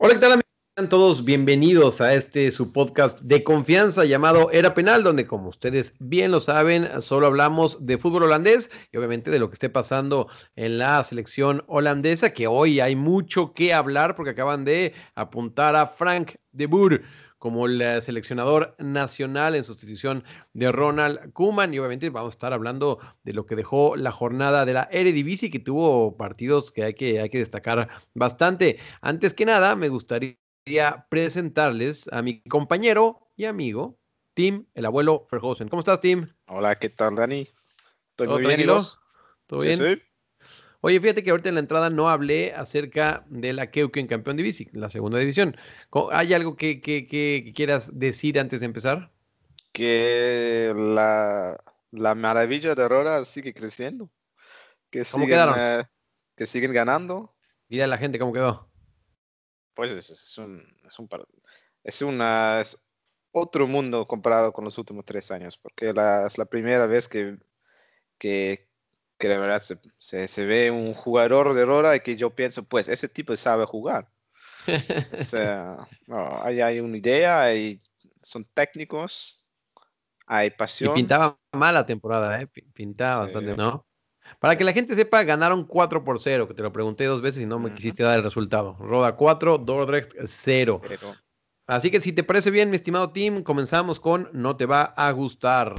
Hola, ¿qué tal amigos? Sean todos bienvenidos a este su podcast de confianza llamado Era Penal, donde como ustedes bien lo saben, solo hablamos de fútbol holandés y obviamente de lo que esté pasando en la selección holandesa, que hoy hay mucho que hablar porque acaban de apuntar a Frank de Boer como el seleccionador nacional en sustitución de Ronald Koeman. Y obviamente vamos a estar hablando de lo que dejó la jornada de la Eredivisie, que tuvo partidos que hay que, hay que destacar bastante. Antes que nada, me gustaría presentarles a mi compañero y amigo, Tim, el abuelo Ferhausen. ¿Cómo estás, Tim? Hola, ¿qué tal, Dani? Estoy muy bien. ¿Todo bien? Sí. Oye, fíjate que ahorita en la entrada no hablé acerca de la Keuken campeón división, la segunda división. ¿Hay algo que, quieras decir antes de empezar? Que la, maravilla de Aurora sigue creciendo. Que ¿Cómo quedaron? Eh, que siguen ganando. Dile a la gente cómo quedó. Pues es, un, es, un, es, una, es otro mundo comparado con los últimos tres años, porque es la primera vez que, que, que de verdad se, se, ve un jugador de Rora y que yo pienso, pues ese tipo sabe jugar. o sea, no, hay, hay, una idea, hay, son técnicos, hay pasión. Y pintaba mal la temporada, ¿eh? pintaba bastante, ¿no? Para que la gente sepa, ganaron 4 por 0, que te lo pregunté dos veces y no me quisiste dar el resultado. Roda 4, Dordrecht 0. Así que si te parece bien, mi estimado team, comenzamos con No te va a gustar.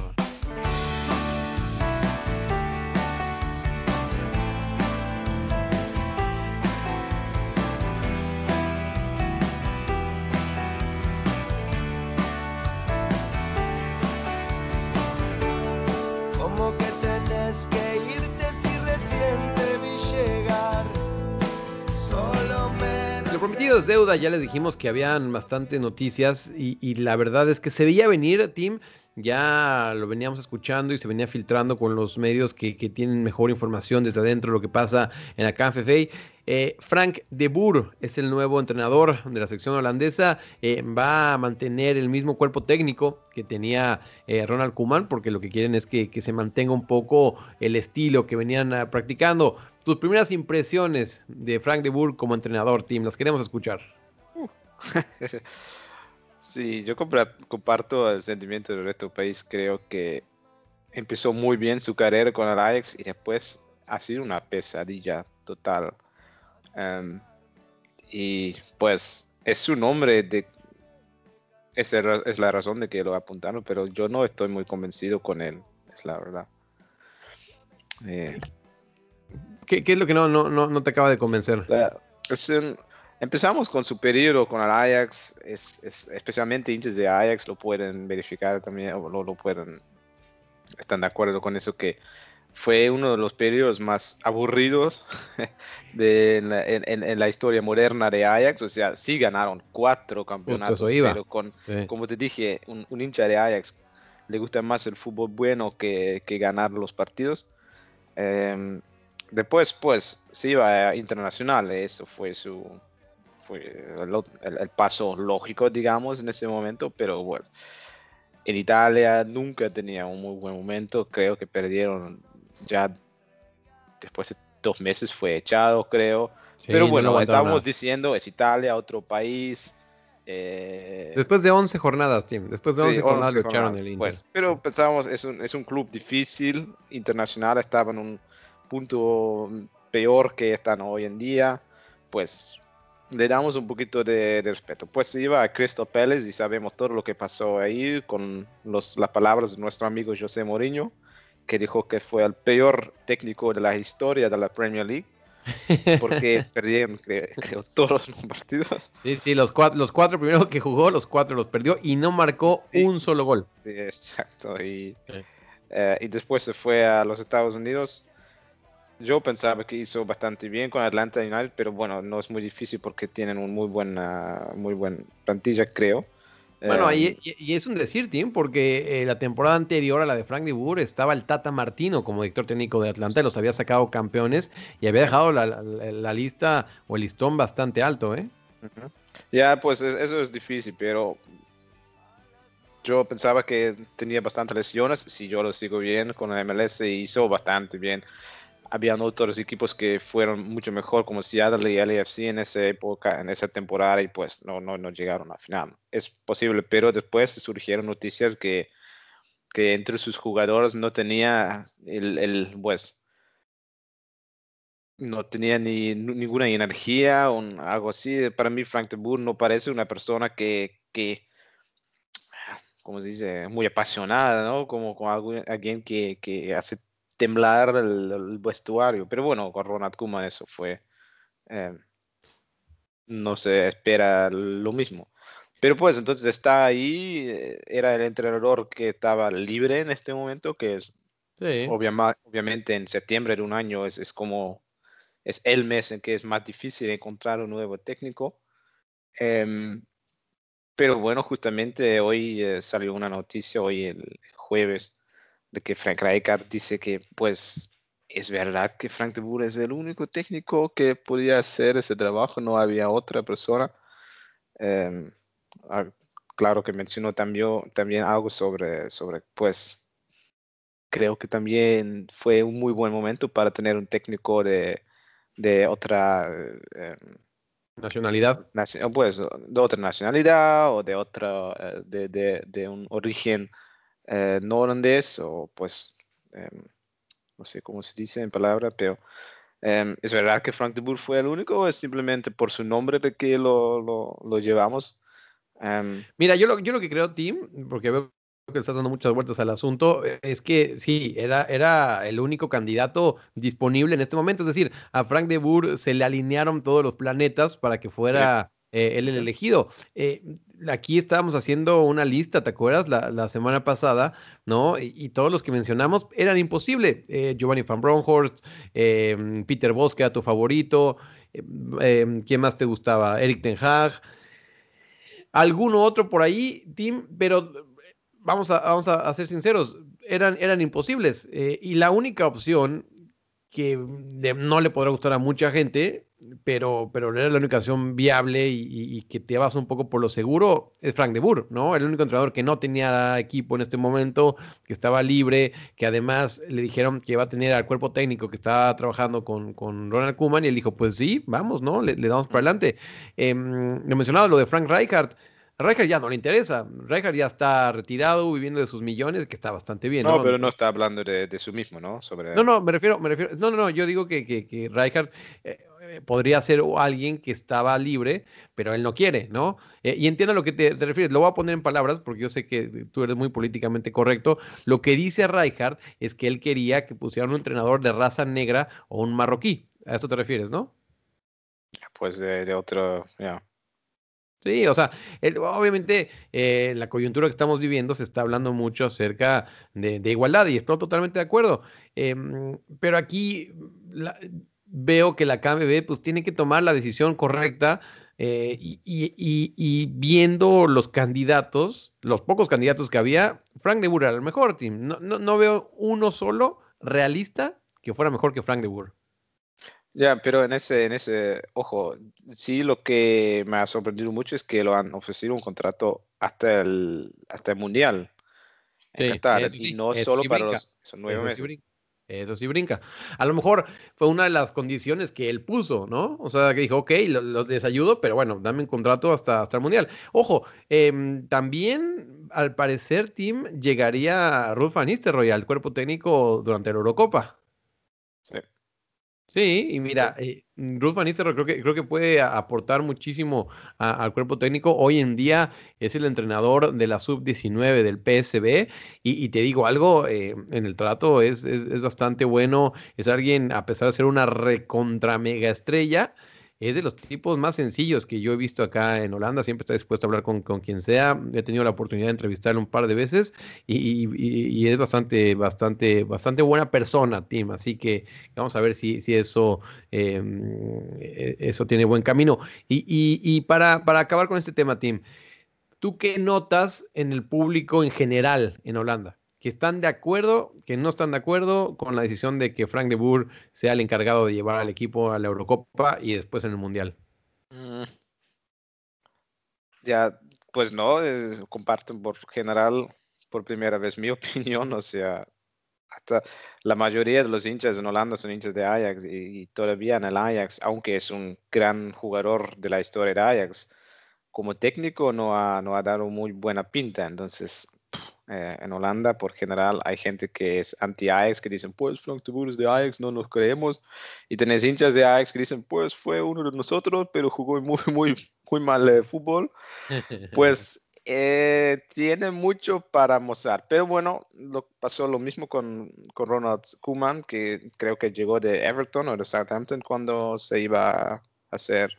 Ya les dijimos que habían bastantes noticias y, la verdad es que se veía venir, Tim, ya lo veníamos escuchando y se venía filtrando con los medios que, tienen mejor información desde adentro de lo que pasa en la KNFA. Eh, Frank de Boer es el nuevo entrenador de la sección holandesa. Eh, va a mantener el mismo cuerpo técnico que tenía eh, Ronald Koeman, porque lo que quieren es que, que, se mantenga un poco el estilo que venían ah, practicando. Tus primeras impresiones de Frank de Boer como entrenador, Tim, las queremos escuchar. sí, yo comparto el sentimiento del resto del país. Creo que empezó muy bien su carrera con el Ajax y después ha sido una pesadilla total. Em, y pues es un hombre de... Esa es la razón de que lo apuntaron, pero yo no estoy muy convencido con él, es la verdad. Eh, ¿Qué, es lo que no, no, no, te acaba de convencer? Empezamos con su periodo con el Ajax, es, especialmente hinchas de Ajax lo pueden verificar también, o lo, pueden, están de acuerdo con eso que fue uno de los periodos más aburridos de, en, la, historia moderna de Ajax. O sea, sí ganaron cuatro campeonatos, pero con, como te dije, un, hincha de Ajax le gusta más el fútbol bueno que, que ganar los partidos. Eh, Después, pues, se iba a internacional, eso fue su fue el, paso lógico, digamos, en ese momento, pero bueno, en Italia nunca tenía un muy buen momento, creo que perdieron ya después de dos meses fue echado, creo. pero bueno, estábamos diciendo, es Italia, otro país. Eh, después de 11 jornadas, Tim. Después de 11 jornadas lo echaron el Inter. Pues, pero pensábamos, es un, es un club difícil, internacional, estaba en un punto peor que están hoy en día, pues le damos un poquito de, respeto. Pues iba a Crystal Palace y sabemos todo lo que pasó ahí con los, las palabras de nuestro amigo José Mourinho, que dijo que fue el peor técnico de la historia de la Premier League. Porque perdieron, creo, todos los partidos. Sí, sí, los cuatro, los cuatro primeros que jugó, los cuatro los perdió y no marcó un solo gol. Sí, exacto. Y, eh, y después se fue a los Estados Unidos yo pensaba que hizo bastante bien con Atlanta United, pero bueno, no es muy difícil porque tienen un muy buena, muy buen plantilla, creo. Bueno, y, em, es un decir, Tim, porque eh, la temporada anterior a la de Frank de Boer estaba el Tata Martino como director técnico de Atlanta, los había sacado campeones y había dejado la, lista o el listón bastante alto, ¿eh? Ya, pues eso es difícil, pero yo pensaba que tenía bastantes lesiones. Si yo lo sigo bien con la MLS, hizo bastante bien habían otros equipos que fueron mucho mejor, como Seattle y LAFC en esa época, en esa temporada, y pues no, no, no llegaron a final. Es posible, pero después surgieron noticias que, que entre sus jugadores no tenía el, el pues, no tenía ni ninguna energía o algo así. Para mí, Frank de Boer no parece una persona que, que como se dice, muy apasionada, ¿no? Como, como alguien que, que hace temblar el, vestuario. Pero bueno, con Ronald Koeman eso fue... Eh, no se espera lo mismo. Pero pues entonces está ahí, eh, era el entrenador que estaba libre en este momento, que es obviamente en septiembre de un año es, es, como, es el mes en que es más difícil encontrar un nuevo técnico. Em, pero bueno, justamente hoy eh, salió una noticia, hoy el jueves, de que Frank Rijkaard dice que pues es verdad que Frank de Boer es el único técnico que podía hacer ese trabajo, no había otra persona. Ah, claro que mencionó también, también algo sobre, sobre, pues, creo que también fue un muy buen momento para tener un técnico de, de otra... Em, nacionalidad. pues, de otra nacionalidad o de otra, eh, de, de, de un origen eh, no holandés o pues, em, no sé cómo se dice en palabra, pero em, ¿es verdad que Frank de Boer fue el único o es simplemente por su nombre de que lo, lo, lo llevamos? Em, Mira, yo lo, yo lo que creo, Tim, porque veo que estás dando muchas vueltas al asunto, es que sí, era, era el único candidato disponible en este momento. Es decir, a Frank de Boer se le alinearon todos los planetas para que fuera eh, él el elegido. Eh, aquí estábamos haciendo una lista, ¿te acuerdas? La, semana pasada, ¿no? Y, todos los que mencionamos eran imposibles. Eh, Giovanni Van Bronckhorst, em, Peter Bosch, que era tu favorito. ¿Quién más te gustaba? Eric Ten Hag. Alguno otro por ahí, Tim, pero vamos a, vamos a, ser sinceros, eran, eran imposibles. y la única opción que no le podrá gustar a mucha gente pero, pero era la única opción viable y, que te vas un poco por lo seguro es Frank de Boer, ¿no? El único entrenador que no tenía equipo en este momento, que estaba libre, que además le dijeron que iba a tener al cuerpo técnico que estaba trabajando con, con Ronald Koeman y él dijo, pues sí, vamos, ¿no? Le, damos para adelante. Eh, mencionado lo de Frank Rijkaard. A ya no le interesa. Rijkaard ya está retirado, viviendo de sus millones, que está bastante bien. No, pero no está hablando de, de su mismo, ¿no? Sobre... No, no, me refiero, me refiero. No, no, no. Yo digo que, que, que Rijkaard eh, podría ser alguien que estaba libre, pero él no quiere, ¿no? Eh, y entiendo a lo que te, refieres. Lo voy a poner en palabras porque yo sé que tú eres muy políticamente correcto. Lo que dice Rijkaard es que él quería que pusieran un entrenador de raza negra o un marroquí. A eso te refieres, ¿no? Pues de, otro, ya. Sí, o sea, obviamente en eh, la coyuntura que estamos viviendo se está hablando mucho acerca de, igualdad y estoy totalmente de acuerdo. Em, pero aquí veo que la KMB pues tiene que tomar la decisión correcta eh, y, viendo los candidatos, los pocos candidatos que había, Frank de Boer era el mejor team. No, no, veo uno solo realista que fuera mejor que Frank de Boer. Ya, pero en ese, en ese, ojo, sí lo que me ha sorprendido mucho es que lo han ofrecido un contrato hasta el, hasta el Mundial en Qatar, y no solo para los nueve meses. Eso sí brinca. A lo mejor fue una de las condiciones que él puso, ¿no? O sea, que dijo, ok, los les ayudo, pero bueno, dame un contrato hasta, hasta el Mundial. Ojo, em, también al parecer, Tim, llegaría Ruth Van al cuerpo técnico durante la Eurocopa. Sí. Sí, y mira, eh, Ruth Van Nistelrooy creo que, creo que puede aportar muchísimo al cuerpo técnico. Hoy en día es el entrenador de la sub-19 del PSB y, te digo algo, eh, en el trato es, es, es, bastante bueno. Es alguien, a pesar de ser una recontra mega estrella, es de los tipos más sencillos que yo he visto acá en Holanda. Siempre está dispuesto a hablar con, quien sea. He tenido la oportunidad de entrevistarle un par de veces y, es bastante, bastante, bastante buena persona, Tim. Así que vamos a ver si, si eso, em, e, eso tiene buen camino. Y, para, para acabar con este tema, Tim, ¿tú qué notas en el público en general en Holanda? Que están de acuerdo, que no están de acuerdo con la decisión de que Frank de Boer sea el encargado de llevar al equipo a la Eurocopa y después en el Mundial. Mm. Ya, pues no, comparten por general, por primera vez mi opinión, o sea, hasta la mayoría de los hinchas en Holanda son hinchas de Ajax y, todavía en el Ajax, aunque es un gran jugador de la historia de Ajax, como técnico no ha, no ha dado muy buena pinta. Entonces, eh, en Holanda, por general, hay gente que es anti-Ajax, que dicen, pues Frank de Boer es de Ajax, no nos creemos. Y tenés hinchas de Ajax que dicen, pues fue uno de nosotros, pero jugó muy, muy, muy mal de fútbol. Pues eh, tiene mucho para mostrar. Pero bueno, lo, pasó lo mismo con, con Ronald Koeman, que creo que llegó de Everton o de Southampton cuando se iba a hacer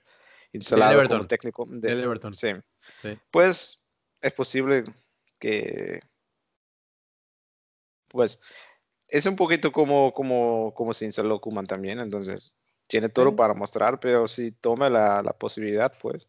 instalado como técnico de, Everton. Sí. Pues es posible que pues es un poquito como, como, como se instaló Kuman también, entonces tiene todo para mostrar, pero si toma la, la posibilidad, pues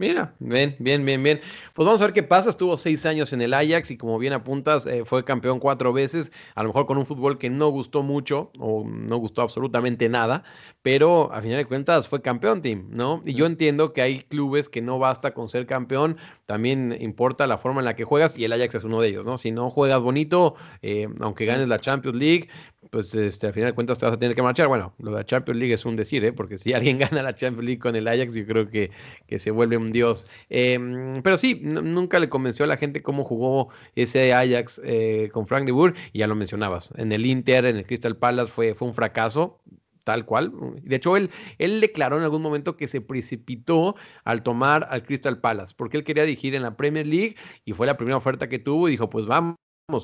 Mira, bien, bien, bien, bien. Pues vamos a ver qué pasa. Estuvo seis años en el Ajax y como bien apuntas, eh, fue campeón cuatro veces, a lo mejor con un fútbol que no gustó mucho o no gustó absolutamente nada, pero a final de cuentas fue campeón, team, ¿no? Y yo entiendo que hay clubes que no basta con ser campeón, también importa la forma en la que juegas y el Ajax es uno de ellos, ¿no? Si no juegas bonito, eh, aunque ganes la Champions League, pues este, al final de cuentas te vas a tener que marchar. Bueno, lo de la Champions League es un decir, ¿eh? porque si alguien gana la Champions League con el Ajax, yo creo que, que se vuelve un dios. Em, pero sí, nunca le convenció a la gente cómo jugó ese Ajax eh, con Frank de Boer, y ya lo mencionabas. En el Inter, en el Crystal Palace fue, fue un fracaso, tal cual. De hecho, él, él declaró en algún momento que se precipitó al tomar al Crystal Palace, porque él quería dirigir en la Premier League y fue la primera oferta que tuvo y dijo, pues vamos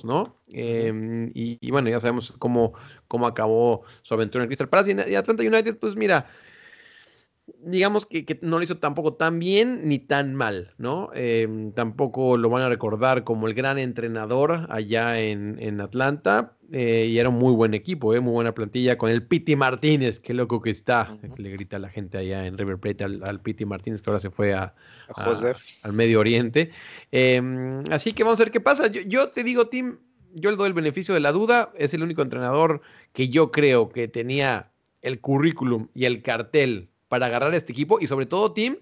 ¿no? Em, y, bueno, ya sabemos cómo, cómo acabó su aventura en Crystal Palace y, Atlanta United, pues mira, digamos que, no lo hizo tampoco tan bien ni tan mal, ¿no? Em, tampoco lo van a recordar como el gran entrenador allá en, Atlanta eh, y era un muy buen equipo, ¿eh? muy buena plantilla con el Piti Martínez, qué loco que está, le grita a la gente allá en River Plate al, Piti Martínez que ahora se fue a, al Medio Oriente. Em, así que vamos a ver qué pasa. Yo, te digo, Tim, yo le doy el beneficio de la duda. Es el único entrenador que yo creo que tenía el currículum y el cartel para agarrar a este equipo y sobre todo, Tim,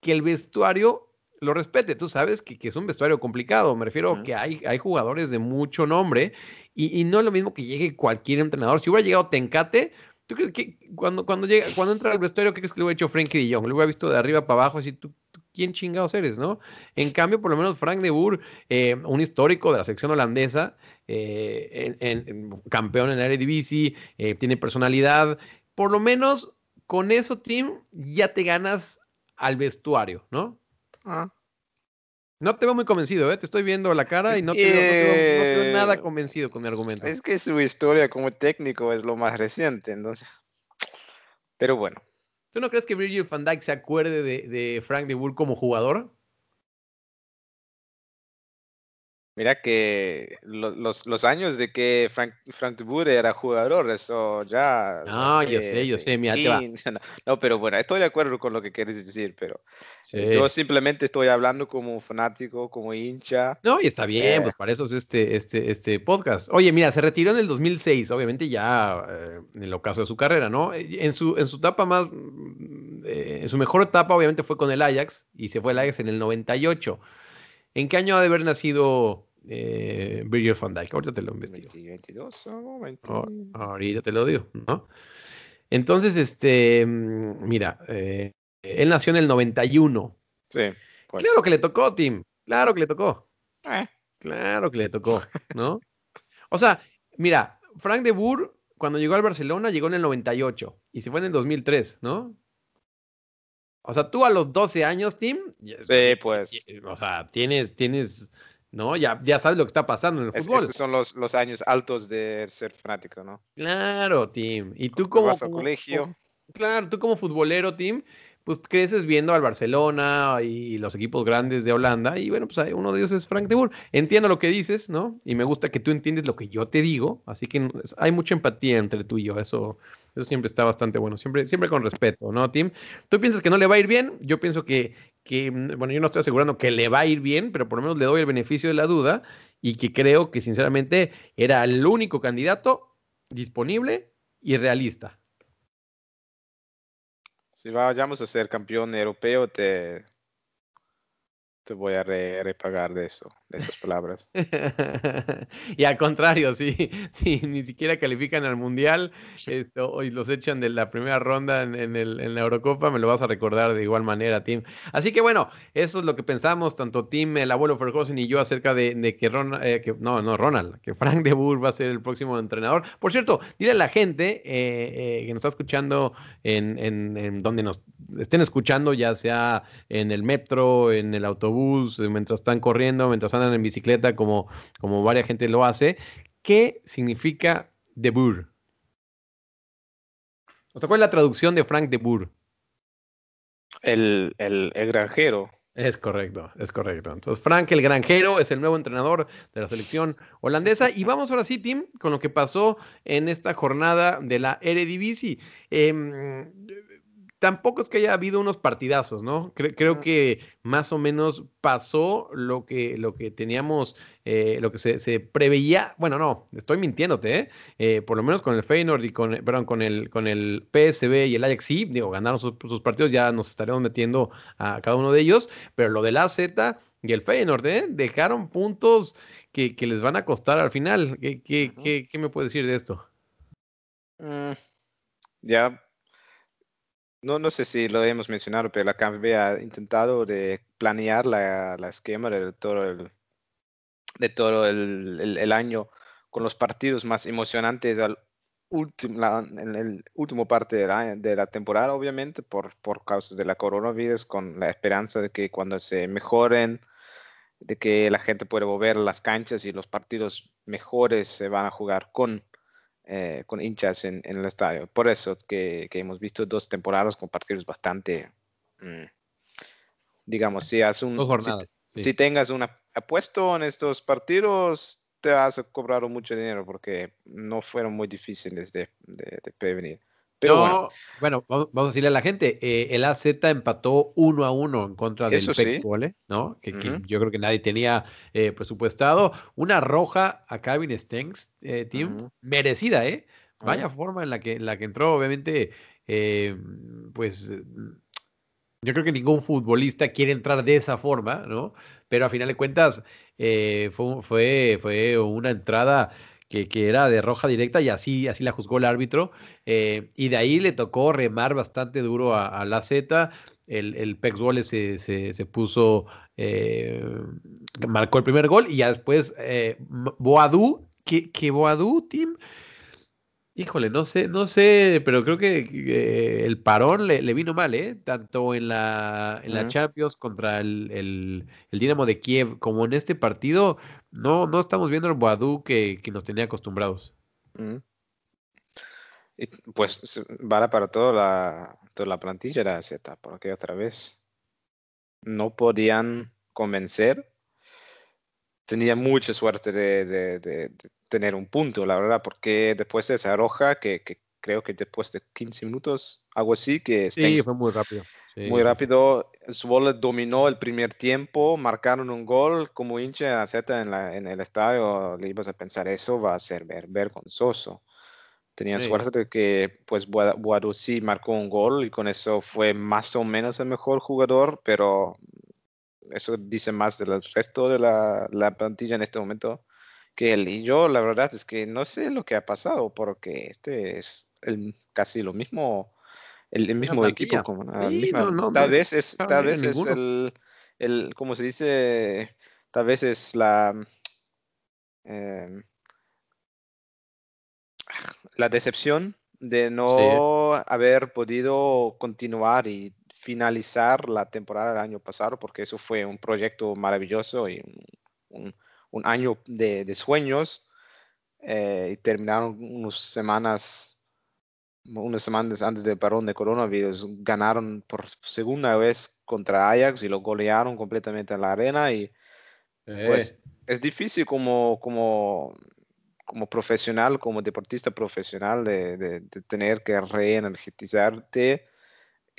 que el vestuario lo respete. Tú sabes que, es un vestuario complicado. Me refiero a que hay, hay jugadores de mucho nombre y, no es lo mismo que llegue cualquier entrenador. Si hubiera llegado Tencate, ¿tú crees que cuando, cuando, llega, cuando entra al vestuario, ¿qué crees que le hubiera hecho Frankie de Jong? Lo hubiera visto de arriba para abajo, así tú quién chingados eres, ¿no? En cambio, por lo menos Frank de Boer, eh, un histórico de la sección holandesa, eh, en, campeón en la Eredivisie, eh, tiene personalidad, por lo menos con eso, Tim, ya te ganas al vestuario, ¿no? Ah. No te veo muy convencido, ¿eh? Te estoy viendo la cara y no te, veo, nada convencido con mi argumento. Es que su historia como técnico es lo más reciente, entonces. Pero bueno. ¿Tú no crees que Virgil van Dijk se acuerde de, Frank de Boer como jugador? Mira que los, los, años de que Frank, Frank Boer era jugador, eso ya... No, yo sé, yo sé, mira, no, pero bueno, estoy de acuerdo con lo que quieres decir, pero yo simplemente estoy hablando como fanático, como hincha. No, y está bien, pues eh. para eso es este, este, este podcast. Oye, mira, se retiró en el 2006, obviamente ya eh, en el ocaso de su carrera, ¿no? En su, en su etapa más, eh, en su mejor etapa obviamente fue con el Ajax y se fue el Ajax en el 98. ¿En qué año ha de haber nacido eh, Virgil van Dijk? Ahorita te lo investigo. 22 ahorita te lo digo, ¿no? Entonces, este, mm, mira, eh, él nació en el 91. Sí. Pues. Claro que le tocó, Tim. Claro que le tocó. Eh. Claro que le tocó, ¿no? o sea, mira, Frank de Boer, cuando llegó al Barcelona, llegó en el 98 y se fue en el 2003, ¿no? O sea, tú a los 12 años, Tim. Sí, pues. O sea, tienes, tienes, ¿no? Ya, ya sabes lo que está pasando en el fútbol. esos son los, los años altos de ser fanático, ¿no? Claro, Tim. Y tú como. colegio. claro, tú como futbolero, Tim, pues creces viendo al Barcelona y los equipos grandes de Holanda y bueno, pues uno de ellos es Frank de Boer. Entiendo lo que dices, ¿no? Y me gusta que tú entiendes lo que yo te digo, así que hay mucha empatía entre tú y yo, eso, eso siempre está bastante bueno, siempre, siempre con respeto, ¿no, Tim? ¿Tú piensas que no le va a ir bien? Yo pienso que, que, mm, bueno, yo no estoy asegurando que le va a ir bien, pero por lo menos le doy el beneficio de la duda y que creo que sinceramente era el único candidato disponible y realista. Si vayamos a ser campeón europeo, te, te voy a repagar de eso, de esas palabras. y al contrario, si sí, ni siquiera califican al Mundial esto, y los echan de la primera ronda en, el, la Eurocopa, me lo vas a recordar de igual manera, Tim. Así que bueno, eso es lo que pensamos, tanto Tim, el abuelo Ferguson y yo, acerca de, que, Ronald, eh, que no, no, Ronald, que Frank de Boer va a ser el próximo entrenador. Por cierto, dile a la gente eh, eh, que nos está escuchando en, en donde nos estén escuchando, ya sea en el metro, en el autobús, mientras están corriendo, mientras andan en bicicleta, como, como varias gente lo hace, ¿qué significa de Boer? O sea, ¿cuál es la traducción de Frank de Boer? El, el, el, granjero. Es correcto, es correcto. Entonces, Frank el granjero es el nuevo entrenador de la selección holandesa. Y vamos ahora sí, Tim, con lo que pasó en esta jornada de la Eredivisie. Eh, tampoco es que haya habido unos partidazos, ¿no? creo que más o menos pasó lo que, lo que teníamos, eh, lo que se, preveía. Bueno, no, estoy mintiéndote, ¿eh? ¿eh? por lo menos con el Feyenoord y con, perdón, con el, con el PSB y el Ajax, sí, digo, ganaron sus, partidos, ya nos estaremos metiendo a cada uno de ellos, pero lo del AZ y el Feyenoord, ¿eh? Dejaron puntos que, les van a costar al final. ¿Qué, qué, me puedes decir de esto? Mm, ya no, no sé si lo hemos mencionado, pero la KNVB ha intentado de planear la, esquema de todo el, de todo el, año con los partidos más emocionantes al último, en el último parte de la, de la temporada, obviamente, por, por causas de la coronavirus, con la esperanza de que cuando se mejoren, de que la gente pueda volver a las canchas y los partidos mejores se van a jugar con eh, con hinchas en, el estadio. Por eso que, hemos visto dos temporadas con partidos bastante, mm, digamos, si, un, si, tengas un apuesto en estos partidos, te vas a cobrar mucho dinero porque no fueron muy difíciles de prevenir. Pero bueno. vamos a decirle a la gente, eh, el AZ empató uno a uno en contra del PEC ¿no? Que, yo creo que nadie tenía eh, presupuestado. Una roja a Kevin Stengs, eh, team, merecida, ¿eh? Vaya forma en la que, la que entró, obviamente, pues yo creo que ningún futbolista quiere entrar de esa forma, ¿no? Pero a final de cuentas fue, fue, fue una entrada que, era de roja directa y así, así la juzgó el árbitro. Eh, y de ahí le tocó remar bastante duro a, la Z. El, el Pex Wallace se, se, se puso, eh, marcó el primer gol y ya después eh, Boadú, que, que Boadú, Tim, Híjole, no sé, no sé, pero creo que el parón le, vino mal, ¿eh? Tanto en la, en la Champions contra el, el, Dinamo de Kiev como en este partido, no, no estamos viendo el Boadú que, nos tenía acostumbrados. pues vale para toda la, toda la plantilla la Z, porque otra vez no podían convencer. Tenía mucha suerte de tener un punto, la verdad, porque después de esa roja, que, creo que después de 15 minutos, algo así, que... Sí, fue muy rápido. muy rápido. Su dominó el primer tiempo, marcaron un gol como hincha Z en, la, en el estadio. Le ibas a pensar, eso va a ser ver, vergonzoso. Tenía suerte de que pues sí marcó un gol y con eso fue más o menos el mejor jugador, pero eso dice más del resto de la, la plantilla en este momento que él. Y yo la verdad es que no sé lo que ha pasado porque este es el, casi lo mismo, el, mismo equipo. Como, tal vez es, tal vez es el, el, como se dice, tal vez es la... Em, la decepción de no haber podido continuar y finalizar la temporada del año pasado, porque eso fue un proyecto maravilloso y un, un año de, sueños eh, y terminaron unas semanas, unas semanas antes del parón de coronavirus, ganaron por segunda vez contra Ajax y lo golearon completamente en la arena y pues es difícil como, como, como profesional, como deportista profesional de, de, de tener que reenergizarte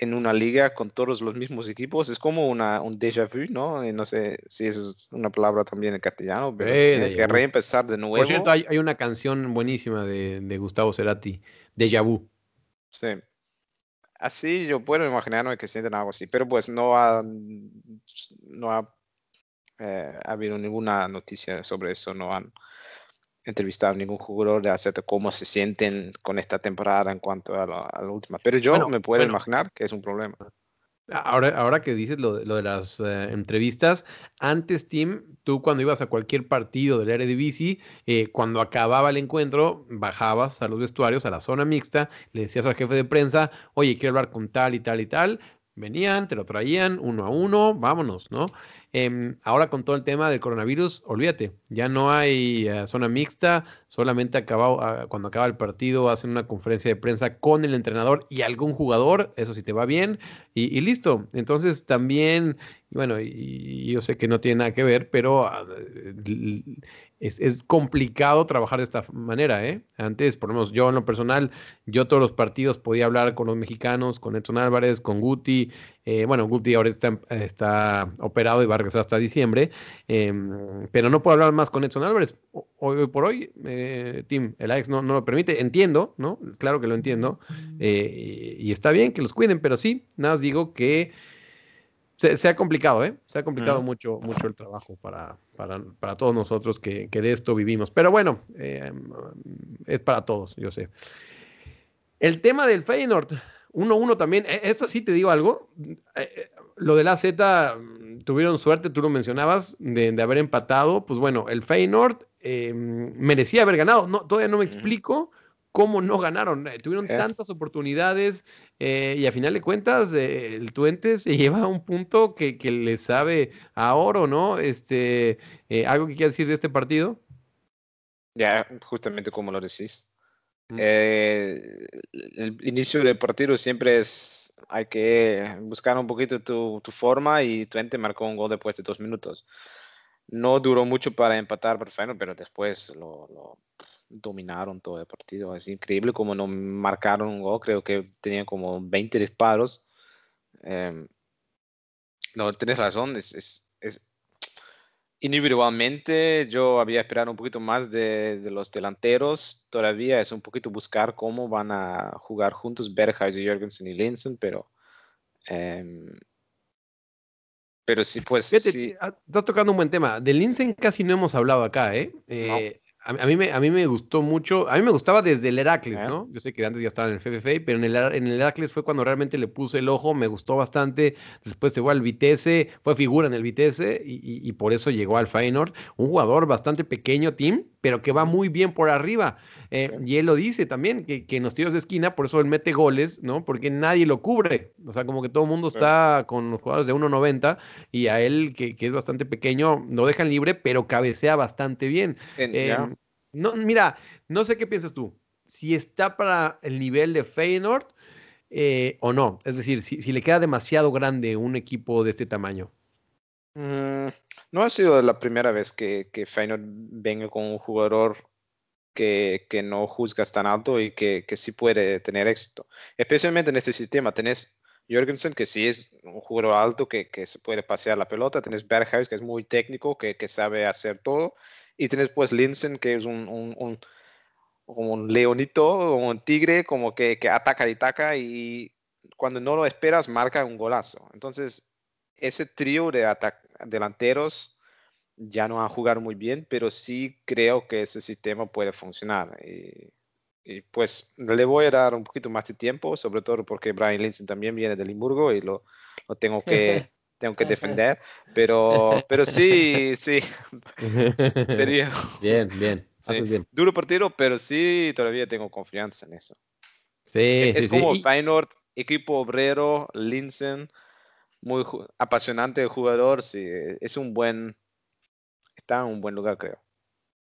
en una liga con todos los mismos equipos, es como una, un déjà vu, ¿no? no sé si eso es una palabra también en castellano, pero eh, que reempezar de nuevo. Por cierto, hay, hay una canción buenísima de, de, Gustavo Cerati, Déjà vu. Sí. Así yo puedo imaginarme que sienten algo así, pero pues no ha, no ha eh, ha habido ninguna noticia sobre eso, no han entrevistado a ningún jugador de acerca cómo se sienten con esta temporada en cuanto a la, última. Pero yo me puedo imaginar que es un problema. Ahora, ahora que dices lo, de las eh, entrevistas, antes, Tim, tú cuando ibas a cualquier partido del Eredivisie, eh, cuando acababa el encuentro, bajabas a los vestuarios, a la zona mixta, le decías al jefe de prensa, oye, quiero hablar con tal y tal y tal. Venían, te lo traían uno a uno, vámonos, ¿no? Em, ahora con todo el tema del coronavirus, olvídate, ya no hay eh, zona mixta, solamente acabado, ah, cuando acaba el partido hacen una conferencia de prensa con el entrenador y algún jugador, eso sí te va bien, y, listo. Entonces también, bueno, y, yo sé que no tiene nada que ver, pero ah, es, complicado trabajar de esta manera, ¿eh? Antes, por lo menos yo en lo personal, yo todos los partidos podía hablar con los mexicanos, con Edson Álvarez, con Guti, eh, bueno, Guti ahora está, está, operado y va a regresar hasta diciembre, em, pero no puedo hablar más con Edson Álvarez. Hoy, por hoy, eh, Tim, el AX no, no, lo permite, entiendo, ¿no? Claro que lo entiendo, eh, y está bien que los cuiden, pero sí, nada más digo que se, ha complicado, ¿eh? Se ha complicado mucho, mucho el trabajo para, para, todos nosotros que, de esto vivimos. Pero bueno, eh, es para todos, yo sé. El tema del Feyenoord, 1-1 también, e, eso sí te digo algo. Eh, eh, lo de la Z tuvieron suerte, tú lo mencionabas, de, haber empatado. Pues bueno, el Feyenoord merecía haber ganado. No, todavía no me explico cómo no ganaron. Eh, tuvieron eh. tantas oportunidades eh, y a final de cuentas el Tuente se lleva a un punto que, le sabe a oro, ¿no? Este, ¿Algo que quieras decir de este partido? Ya, justamente como lo decís. Mm. el inicio del partido siempre es, hay que buscar un poquito tu, forma y Tuente marcó un gol después de dos minutos. No duró mucho para empatar, pero después lo dominaron todo el partido. Es increíble como no marcaron un gol. Creo que tenían como 20 disparos. Em, no, tienes razón. Es, es, individualmente yo había esperado un poquito más de, los delanteros. Todavía es un poquito buscar cómo van a jugar juntos Berghuis, Jorgensen y Linsen, pero... Em, pero sí, pues. sí. Ah, estás tocando un buen tema. De Linsen casi no hemos hablado acá, ¿eh? eh a, mí me, a mí me gustó mucho, a mí me gustaba desde el Heracles, ¿no? Yo sé que antes ya estaba en el FFA, pero en el, en el Heracles fue cuando realmente le puse el ojo, me gustó bastante. Después se fue al Vitesse, fue figura en el Vitesse y, y, por eso llegó al Feyenoord. Un jugador bastante pequeño, Tim, pero que va muy bien por arriba. Eh, y él lo dice también, que, que, en los tiros de esquina, por eso él mete goles, ¿no? Porque nadie lo cubre. O sea, como que todo el mundo está con los jugadores de 1.90 y a él, que, que, es bastante pequeño, lo dejan libre, pero cabecea bastante bien. Em, no, mira, no sé qué piensas tú. Si está para el nivel de Feyenoord eh, o no. Es decir, si, si, le queda demasiado grande un equipo de este tamaño. Mm, no ha sido la primera vez que, que Feyenoord venga con un jugador que, que, no juzgas tan alto y que, que sí puede tener éxito. Especialmente en este sistema. Tenés Jorgensen, que sí es un jugador alto que, que se puede pasear la pelota. Tenés Berghuis, que es muy técnico, que, que sabe hacer todo. Y tienes pues Linsen, que es un, un, un, un leonito, un tigre, como que, que ataca y ataca y cuando no lo esperas marca un golazo. Entonces, ese trío de delanteros ya no han jugado muy bien, pero sí creo que ese sistema puede funcionar. Y, pues le voy a dar un poquito más de tiempo, sobre todo porque Brian Linsen también viene de Limburgo y lo, lo tengo que tengo que defender, pero, pero sí, sí. bien, bien. bien. Duro partido, pero sí, todavía tengo confianza en eso. Sí, es, como Feyenoord, equipo obrero, Linsen, muy apasionante jugador, sí, es un buen, está en un buen lugar, creo.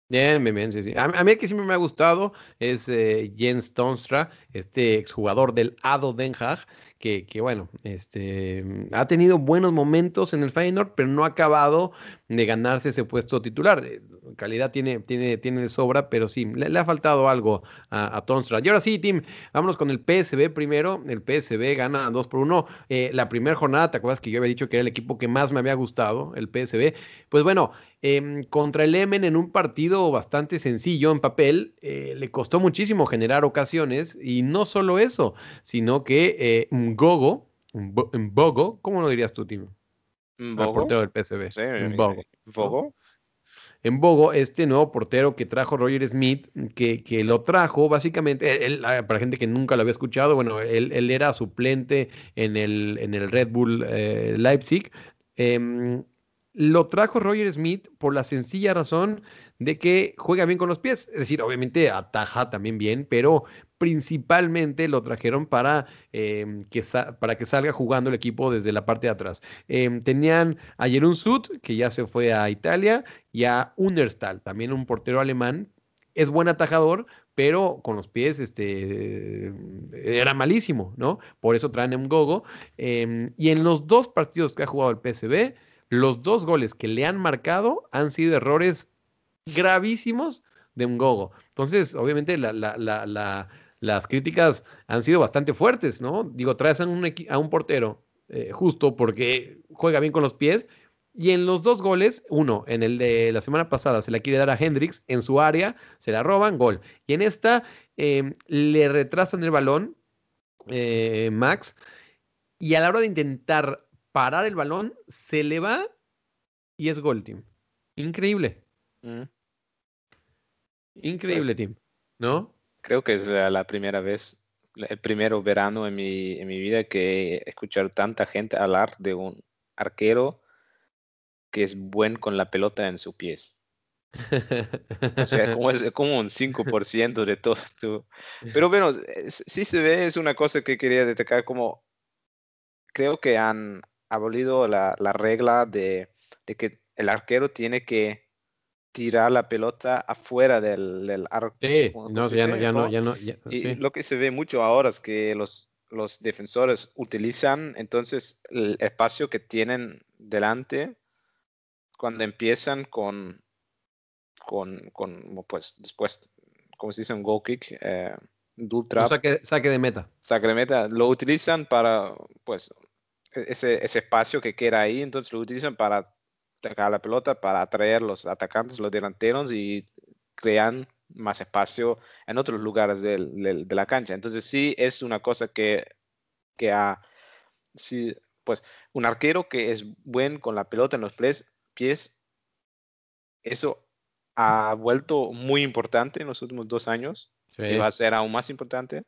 Bien, bien, bien, sí, sí. A, mí el que siempre me ha gustado es eh, Jens Tonstra, este exjugador del ADO Den Haag, que, que, bueno, este, ha tenido buenos momentos en el Feyenoord, pero no ha acabado de ganarse ese puesto titular. Eh, calidad tiene, tiene, tiene de sobra, pero sí, le, ha faltado algo a, a, Tonstra. Y ahora sí, Tim, vámonos con el PSB primero. El PSB gana 2 por 1. Eh, la primera jornada, ¿te acuerdas que yo había dicho que era el equipo que más me había gustado, el PSB? Pues bueno, Em, contra el Emen en un partido bastante sencillo en papel, eh, le costó muchísimo generar ocasiones y no solo eso, sino que eh, Gogo, Bogo, ¿cómo lo dirías tú, Timo? al portero del PSV. Sí, en Bogo. Bogo. En Bogo, este nuevo portero que trajo Roger Smith, que, que lo trajo básicamente, él, ah, para gente que nunca lo había escuchado, bueno, él, él era suplente en el, en el Red Bull eh, Leipzig. Eh, lo trajo Roger Smith por la sencilla razón de que juega bien con los pies. Es decir, obviamente ataja también bien, pero principalmente lo trajeron para, eh, que, para que salga jugando el equipo desde la parte de atrás. Eh, tenían a Jerun Sud, que ya se fue a Italia, y a Understal, también un portero alemán. Es buen atajador, pero con los pies este, era malísimo, ¿no? Por eso traen a Gogo. Eh, y en los dos partidos que ha jugado el PSV, los dos goles que le han marcado han sido errores gravísimos de un gogo. Entonces, obviamente, las críticas han sido bastante fuertes, ¿no? Digo, traes a un, a un portero eh, justo porque juega bien con los pies. Y en los dos goles, uno, en el de la semana pasada se la quiere dar a Hendrix en su área, se la roban, gol. Y en esta em, le retrasan el balón, eh, Max, y a la hora de intentar parar el balón, se le va y es gol, Tim. Increíble. Mm. Increíble, pues, Tim. ¿No? Creo que es la, primera vez, el primero verano en mi, en mi vida que he escuchado tanta gente hablar de un arquero que es buen con la pelota en sus pies. O sea, como es como un 5% de todo. Pero bueno, sí se ve, es una cosa que quería destacar como creo que han, abolido la, la regla de, de, que el arquero tiene que tirar la pelota afuera del, del arco. Sí, no, ya, no, ya, no, ya no, y lo que se ve mucho ahora es que los, los defensores utilizan entonces el espacio que tienen delante cuando empiezan con, con, con pues después, como se dice, un goal kick, eh, saque, saque de meta. Saque de meta. Lo utilizan para, pues, ese, ese espacio que queda ahí, entonces lo utilizan para atacar la pelota, para atraer los atacantes, los delanteros y crean más espacio en otros lugares de, de, la cancha. Entonces sí es una cosa que, que ha, sí, pues un arquero que es buen con la pelota en los pies, pies, eso ha vuelto muy importante en los últimos dos años y va a ser aún más importante.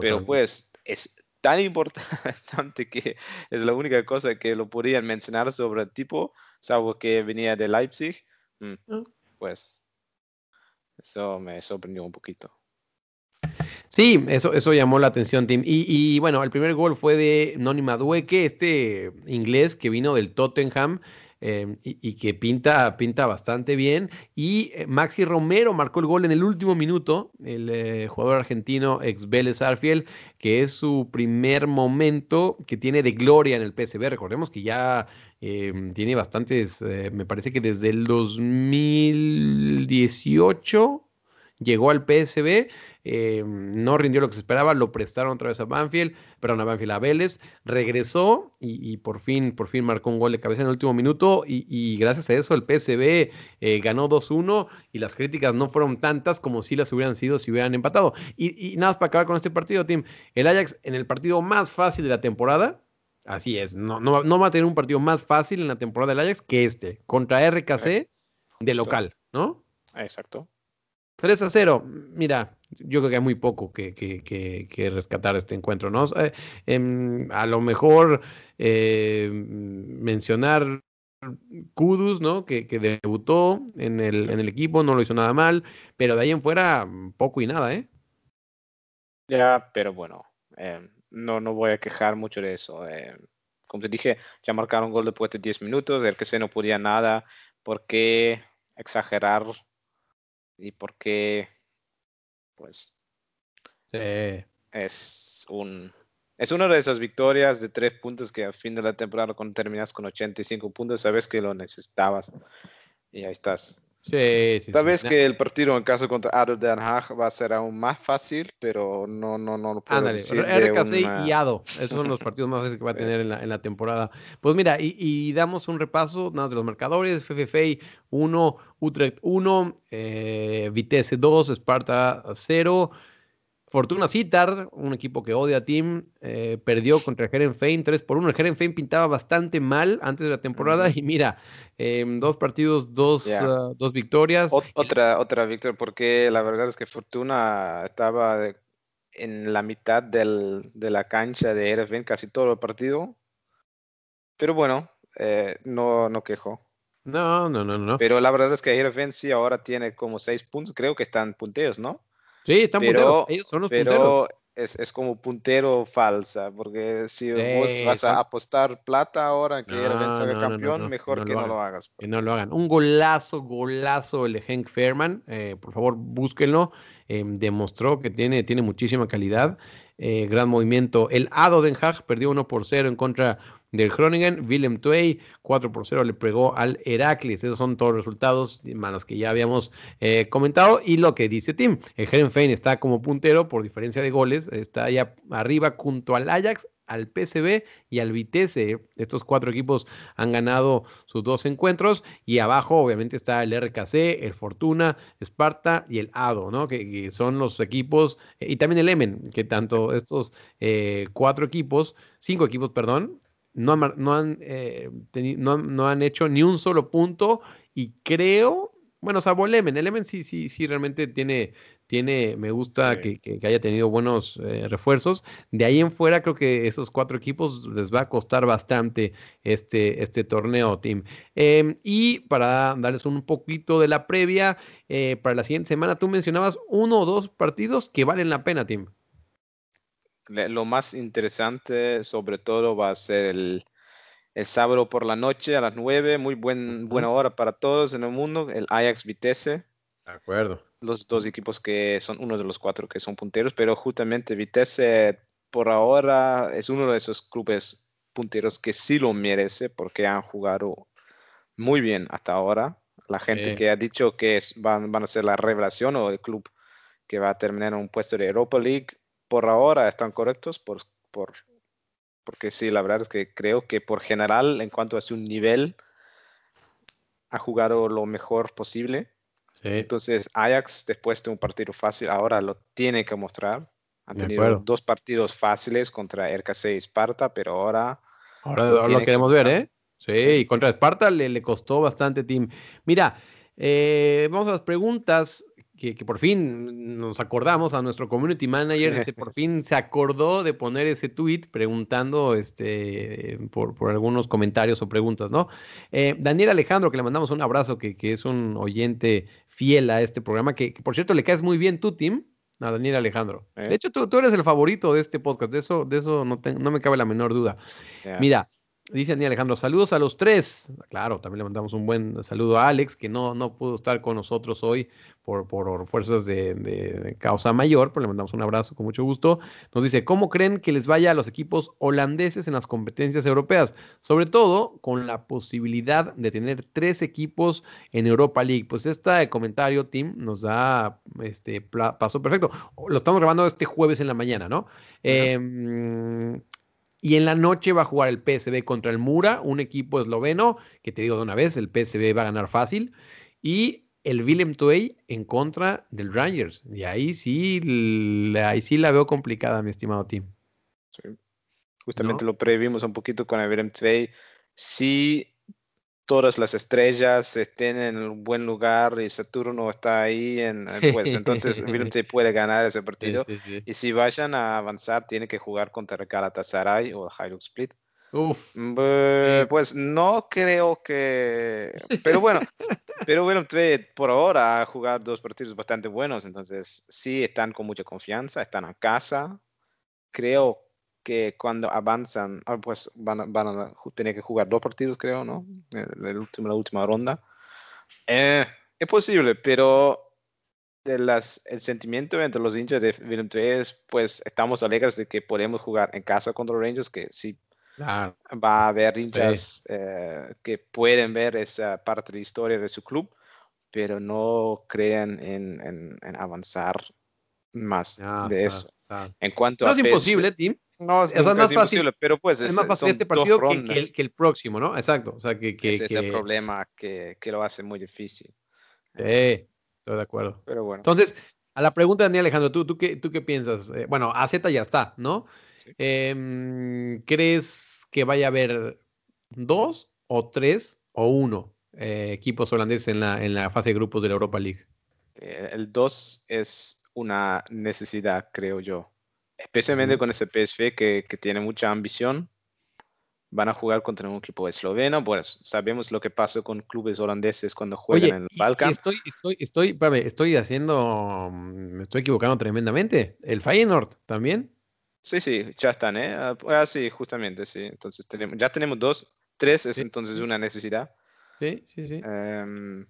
Pero pues es tan importante que es la única cosa que lo podrían mencionar sobre el tipo, salvo que venía de Leipzig. Mm, ah. Pues eso me sorprendió un poquito. Sí, eso, eso llamó la atención, Tim. Y, bueno, el primer gol fue de Noni Madueque, este inglés que vino del Tottenham. Em, y, que pinta, pinta bastante bien. Y eh, Maxi Romero marcó el gol en el último minuto, el eh, jugador argentino ex Vélez Arfiel, que es su primer momento que tiene de gloria en el PSV. Recordemos que ya em, tiene bastantes, eh, me parece que desde el 2018 llegó al PSV eh, no rindió lo que se esperaba, lo prestaron otra vez a Banfield, pero a Banfield a Vélez, regresó y, por fin, por fin marcó un gol de cabeza en el último minuto y, gracias a eso el PSV eh, ganó 2-1 y las críticas no fueron tantas como si las hubieran sido si hubieran empatado. Y, nada más para acabar con este partido, Tim, el Ajax en el partido más fácil de la temporada, Así es, no, no, no, va a tener un partido más fácil en la temporada del Ajax que este, contra RKC de local, ¿no? Exacto. 3 a 0, mira, yo creo que hay muy poco que, que, rescatar este encuentro, ¿no? Eh, em, a lo mejor eh, mencionar Kudus, ¿no? Que, debutó en el, en el, equipo, no lo hizo nada mal, pero de ahí en fuera, poco y nada, ¿eh? Ya, pero bueno, em, no, no voy a quejar mucho de eso. Em, como te dije, ya marcaron gol después de 10 minutos, el que se no podía nada, ¿por qué exagerar y porque, pues, es un es una de esas victorias de tres puntos que al fin de la temporada cuando terminas con 85 puntos sabes que lo necesitabas y ahí estás. Sí, sí, Tal vez que el partido en caso contra Ado Den Haag va a ser aún más fácil, pero no, no, no lo puedo Ándale, decir. RKC y Ado, esos son los partidos más fáciles que va a tener en la, en la temporada. Pues mira, y, y, damos un repaso nada más de los marcadores. FFA 1, Utrecht 1, eh, Vitesse 2, Sparta 0. Fortuna Citar, un equipo que odia a Team, eh, perdió contra el Fein 3 por 1. El Herenfein pintaba bastante mal antes de la temporada y mira, em, dos partidos, dos, ah, dos victorias. otra, otra victoria, porque la verdad es que Fortuna estaba en la mitad del, de la cancha de Herenfein casi todo el partido. Pero bueno, eh, no, no quejó. No, no, no, no. Pero la verdad es que Herenfein sí ahora tiene como seis puntos, creo que están punteos, ¿no? Sí, están punteros. Ellos son los pero Es, es, como puntero falsa, porque si vos vas a apostar plata ahora que no, salga campeón, mejor que no lo hagas. Que no lo hagan. Un golazo, golazo el de Hank Fairman. Eh, por favor, búsquenlo. Eh, demostró que tiene, tiene muchísima calidad. Eh, gran movimiento. El Ado Den Haag perdió 1 por 0 en contra del Groningen. Willem Twey, 4 por 0 le pegó al Heracles. Esos son todos los resultados, manos que ya habíamos eh, comentado. Y lo que dice Tim, el Herenfein está como puntero por diferencia de goles, está allá arriba junto al Ajax, al PCB y al Vitesse. Estos cuatro equipos han ganado sus dos encuentros y abajo obviamente está el RKC, el Fortuna, Sparta y el ADO, ¿no? Que, son los equipos, y también el Emen, que tanto estos eh, cuatro equipos, cinco equipos, perdón, no han, no, han, eh, no, han hecho ni un solo punto y creo, bueno, salvo el Emen, el Emen sí, sí, sí realmente tiene, tiene me gusta que, haya tenido buenos eh, refuerzos. De ahí en fuera creo que esos cuatro equipos les va a costar bastante este, este torneo, Tim. Em, y para darles un poquito de la previa, eh, para la siguiente semana tú mencionabas uno o dos partidos que valen la pena, Tim lo más interesante sobre todo va a ser el, sábado por la noche a las 9, muy buen, buena hora para todos en el mundo, el Ajax Vitesse. De acuerdo. Los dos equipos que son uno de los cuatro que son punteros, pero justamente Vitesse por ahora es uno de esos clubes punteros que sí lo merece porque han jugado muy bien hasta ahora. La gente que ha dicho que van, van a ser la revelación o el club que va a terminar en un puesto de Europa League por ahora están correctos, por, por, porque sí, la verdad es que creo que por general, en cuanto a su nivel, ha jugado lo mejor posible. Entonces, Ajax, después de un partido fácil, ahora lo tiene que mostrar. Han tenido dos partidos fáciles contra RKC y Sparta, pero ahora. Ahora lo, queremos ver, ¿eh? Sí, y contra Sparta le, le costó bastante, Team. Mira, eh, vamos a las preguntas que, por fin nos acordamos a nuestro community manager, este, por fin se acordó de poner ese tweet preguntando este, por, por algunos comentarios o preguntas, ¿no? Eh, Daniel Alejandro, que le mandamos un abrazo, que, que, es un oyente fiel a este programa, que, por cierto le caes muy bien tú, Tim. A Daniel Alejandro. De eh. hecho, tú, tú, eres el favorito de este podcast, de eso, de eso no, no me cabe la menor duda. Mira, Dice Daniel Alejandro, saludos a los tres. Claro, también le mandamos un buen saludo a Alex, que no, no pudo estar con nosotros hoy por, por fuerzas de, causa mayor, pero le mandamos un abrazo con mucho gusto. Nos dice, ¿cómo creen que les vaya a los equipos holandeses en las competencias europeas? Sobre todo con la posibilidad de tener tres equipos en Europa League. Pues este comentario, Tim, nos da este paso perfecto. Lo estamos grabando este jueves en la mañana, ¿no? Y en la noche va a jugar el PSV contra el Mura, un equipo esloveno, que te digo de una vez, el PSV va a ganar fácil. Y el Willem Twey en contra del Rangers. Y ahí sí, ahí sí la veo complicada, mi estimado Tim. Sí. Justamente lo previmos un poquito con el Willem Twey. Sí todas las estrellas estén en un buen lugar y Saturno está ahí, en, pues entonces se puede ganar ese partido. y si vayan a avanzar, tiene que jugar contra Galatasaray o Hilux Split. Uf. Pues no creo que. Pero bueno, pero bueno, por ahora ha jugado dos partidos bastante buenos, entonces sí están con mucha confianza, están a casa. Creo que cuando avanzan, ah, pues van a, van a tener que jugar dos partidos, creo, ¿no? El, último, la última ronda. Eh, es posible, pero de las, el sentimiento entre los hinchas de Willem es, pues estamos alegres de que podemos jugar en casa contra los Rangers, que sí va a haber hinchas eh, que pueden ver esa parte de la historia de su club, pero no crean en, en, avanzar más de eso. En cuanto no es imposible, Tim. No, es, más fácil, pero pues es, más fácil este partido que, el, próximo, ¿no? Exacto. O sea, que, es el problema que, lo hace muy difícil. Sí, estoy de acuerdo. Pero bueno. Entonces, A la pregunta de Daniel Alejandro, ¿tú, tú, qué, tú qué piensas? Eh, bueno, AZ ya está, ¿no? Em, ¿Crees que vaya a haber dos o tres o uno eh, equipos holandeses en la, en la fase de grupos de la Europa League? Eh, el dos es una necesidad, creo yo. Especialmente con ese PSV que, que tiene mucha ambición van a jugar contra un equipo esloveno. Pues sabemos lo que pasó con clubes holandeses cuando juegan en el Balkan. Estoy, estoy, estoy, estoy haciendo, me estoy equivocando tremendamente. ¿El Feyenoord también? Sí, sí, ya están, ¿eh? Ah, ah sí, justamente, sí. Entonces tenemos, ya tenemos dos, tres es entonces una necesidad. Sí, sí, sí. Em,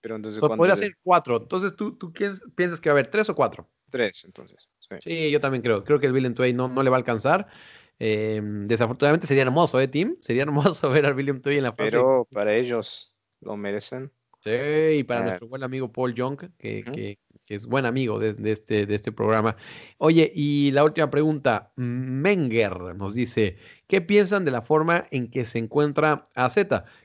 pero entonces. podría ser cuatro. Entonces, ¿tú, ¿tú piensas que va a haber tres o cuatro? Tres, entonces. Sí, yo también creo. Creo que el William Tway no, no le va a alcanzar. Em, desafortunadamente sería hermoso, ¿eh, Tim? Sería hermoso ver al William Tway en la fase. Pero para ellos lo merecen. Sí, y para nuestro buen amigo Paul Young, que, que es buen amigo de, este, de este programa. Oye, y la última pregunta, Menger nos dice, ¿qué piensan de la forma en que se encuentra AZ?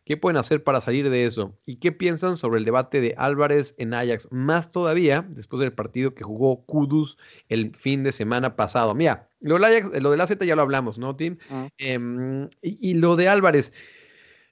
¿Qué pueden hacer para salir de eso? ¿Y qué piensan sobre el debate de Álvarez en Ajax? Más todavía, después del partido que jugó Kudus el fin de semana pasado. Mira, lo del, Ajax, lo AZ ya lo hablamos, ¿no, Tim? Ah. Em, y, lo de Álvarez,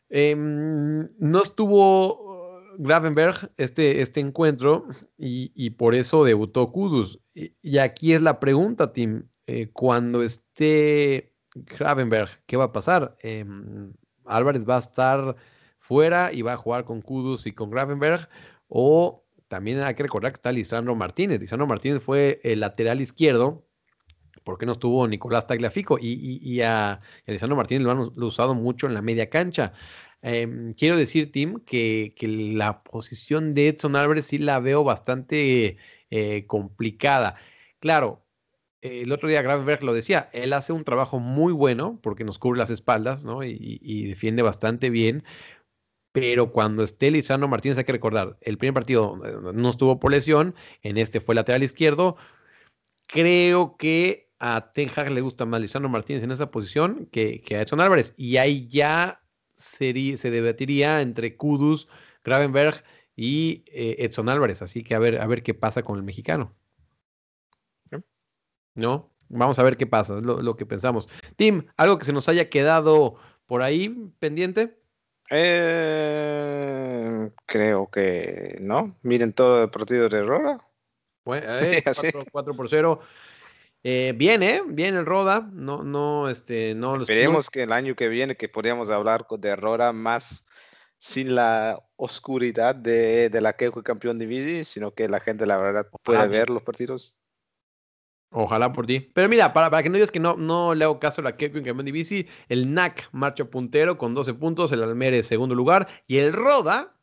em, no estuvo Gravenberg este, este encuentro y, por eso debutó Kudus. Y, aquí es la pregunta, Tim. Eh, cuando esté Gravenberg, ¿qué va a pasar? Em, Álvarez va a estar fuera y va a jugar con Kudus y con Gravenberg. O también hay que recordar que está Lisandro Martínez. Lisandro Martínez fue el lateral izquierdo. ¿Por qué no estuvo Nicolás Tagliafico? Y, y, a, Lisandro Martínez lo han usado mucho en la media cancha. Em, quiero decir, Tim, que, la posición de Edson Álvarez sí la veo bastante eh, complicada. Claro, el otro día Gravenberg lo decía, él hace un trabajo muy bueno porque nos cubre las espaldas ¿no? y, defiende bastante bien. Pero cuando esté Lisandro Martínez, hay que recordar, el primer partido eh, no estuvo por lesión, en este fue lateral izquierdo. Creo que a Ten le gusta más Lisandro Martínez en esa posición que, que a Edson Álvarez. Y ahí ya se debatiría entre Kudus, Gravenberg y eh, Edson Álvarez. Así que a ver, a ver qué pasa con el mexicano. ¿No? Vamos a ver qué pasa, es lo, que pensamos. Tim, ¿algo que se nos haya quedado por ahí pendiente? Eh, creo que no. Miren todo el partido de Rora. Bueno, 4, por 0. Eh, bien, ¿eh? Bien el Roda. No, no, este, no. Esperemos que el año que viene que podríamos hablar de Roda más sin la oscuridad de, la que fue campeón de bici, sino que la gente, la verdad, puede ver los partidos. Ojalá por ti. Pero mira, para, para que no digas que no, no le hago caso a la Keiko en campeón de bici, el NAC marcha puntero con 12 puntos, el Almere segundo lugar y el Roda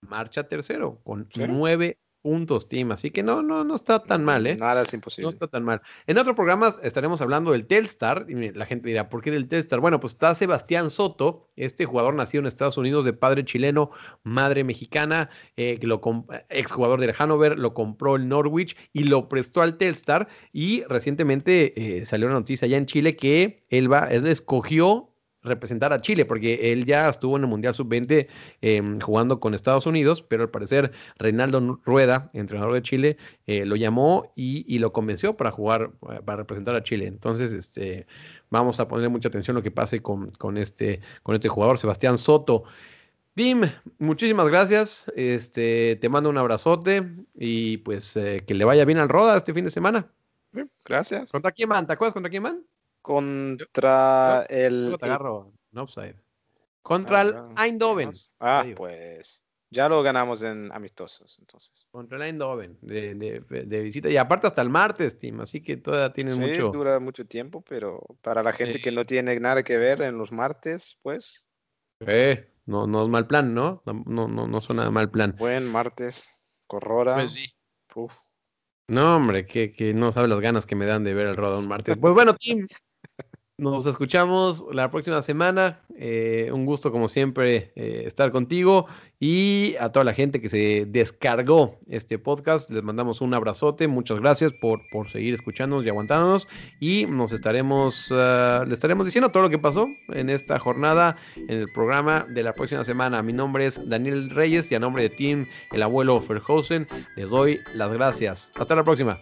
marcha tercero con 9 puntos, Tim. Así que no, no, no está tan mal, ¿eh? Nada es imposible. No está tan mal. En otro programa estaremos hablando del Telstar. Y la gente dirá, ¿por qué del Telstar? Bueno, pues está Sebastián Soto, este jugador nacido en Estados Unidos de padre chileno, madre mexicana, eh, lo exjugador del Hanover, lo compró el Norwich y lo prestó al Telstar. Y recientemente eh, salió una noticia allá en Chile que él va, él escogió representar a Chile, porque él ya estuvo en el Mundial Sub-20 em, jugando con Estados Unidos, pero al parecer Reinaldo Rueda, entrenador de Chile, eh, lo llamó y, lo convenció para jugar, eh, para representar a Chile. Entonces, este, vamos a poner mucha atención a lo que pase con, con, este, con este jugador, Sebastián Soto. Dim, muchísimas gracias. Este, te mando un abrazote y pues eh, que le vaya bien al Roda este fin de semana. Gracias. ¿Contra quién man? ¿Te acuerdas contra quién man? Contra el. Te agarro, no Contra el Eindhoven. Ah, pues. Ya lo ganamos en amistosos, entonces. Contra el Eindhoven, de, de, visita. Y aparte hasta el martes, Tim, así que todavía tiene sí, mucho. dura mucho tiempo, pero para la gente que no tiene nada que ver en los martes, pues. Eh, no, no es mal plan, ¿no? No, no, no suena mal plan. Buen martes, Corrora. Pues sí. No, hombre, que, que no sabe las ganas que me dan de ver el Rodón martes. Pues bueno, Tim, Nos escuchamos la próxima semana. Eh, un gusto, como siempre, eh, estar contigo. Y a toda la gente que se descargó este podcast, les mandamos un abrazote. Muchas gracias por, por seguir escuchándonos y aguantándonos. Y nos estaremos, uh, le estaremos diciendo todo lo que pasó en esta jornada, en el programa de la próxima semana. Mi nombre es Daniel Reyes y a nombre de Team El Abuelo Ferhausen, les doy las gracias. Hasta la próxima.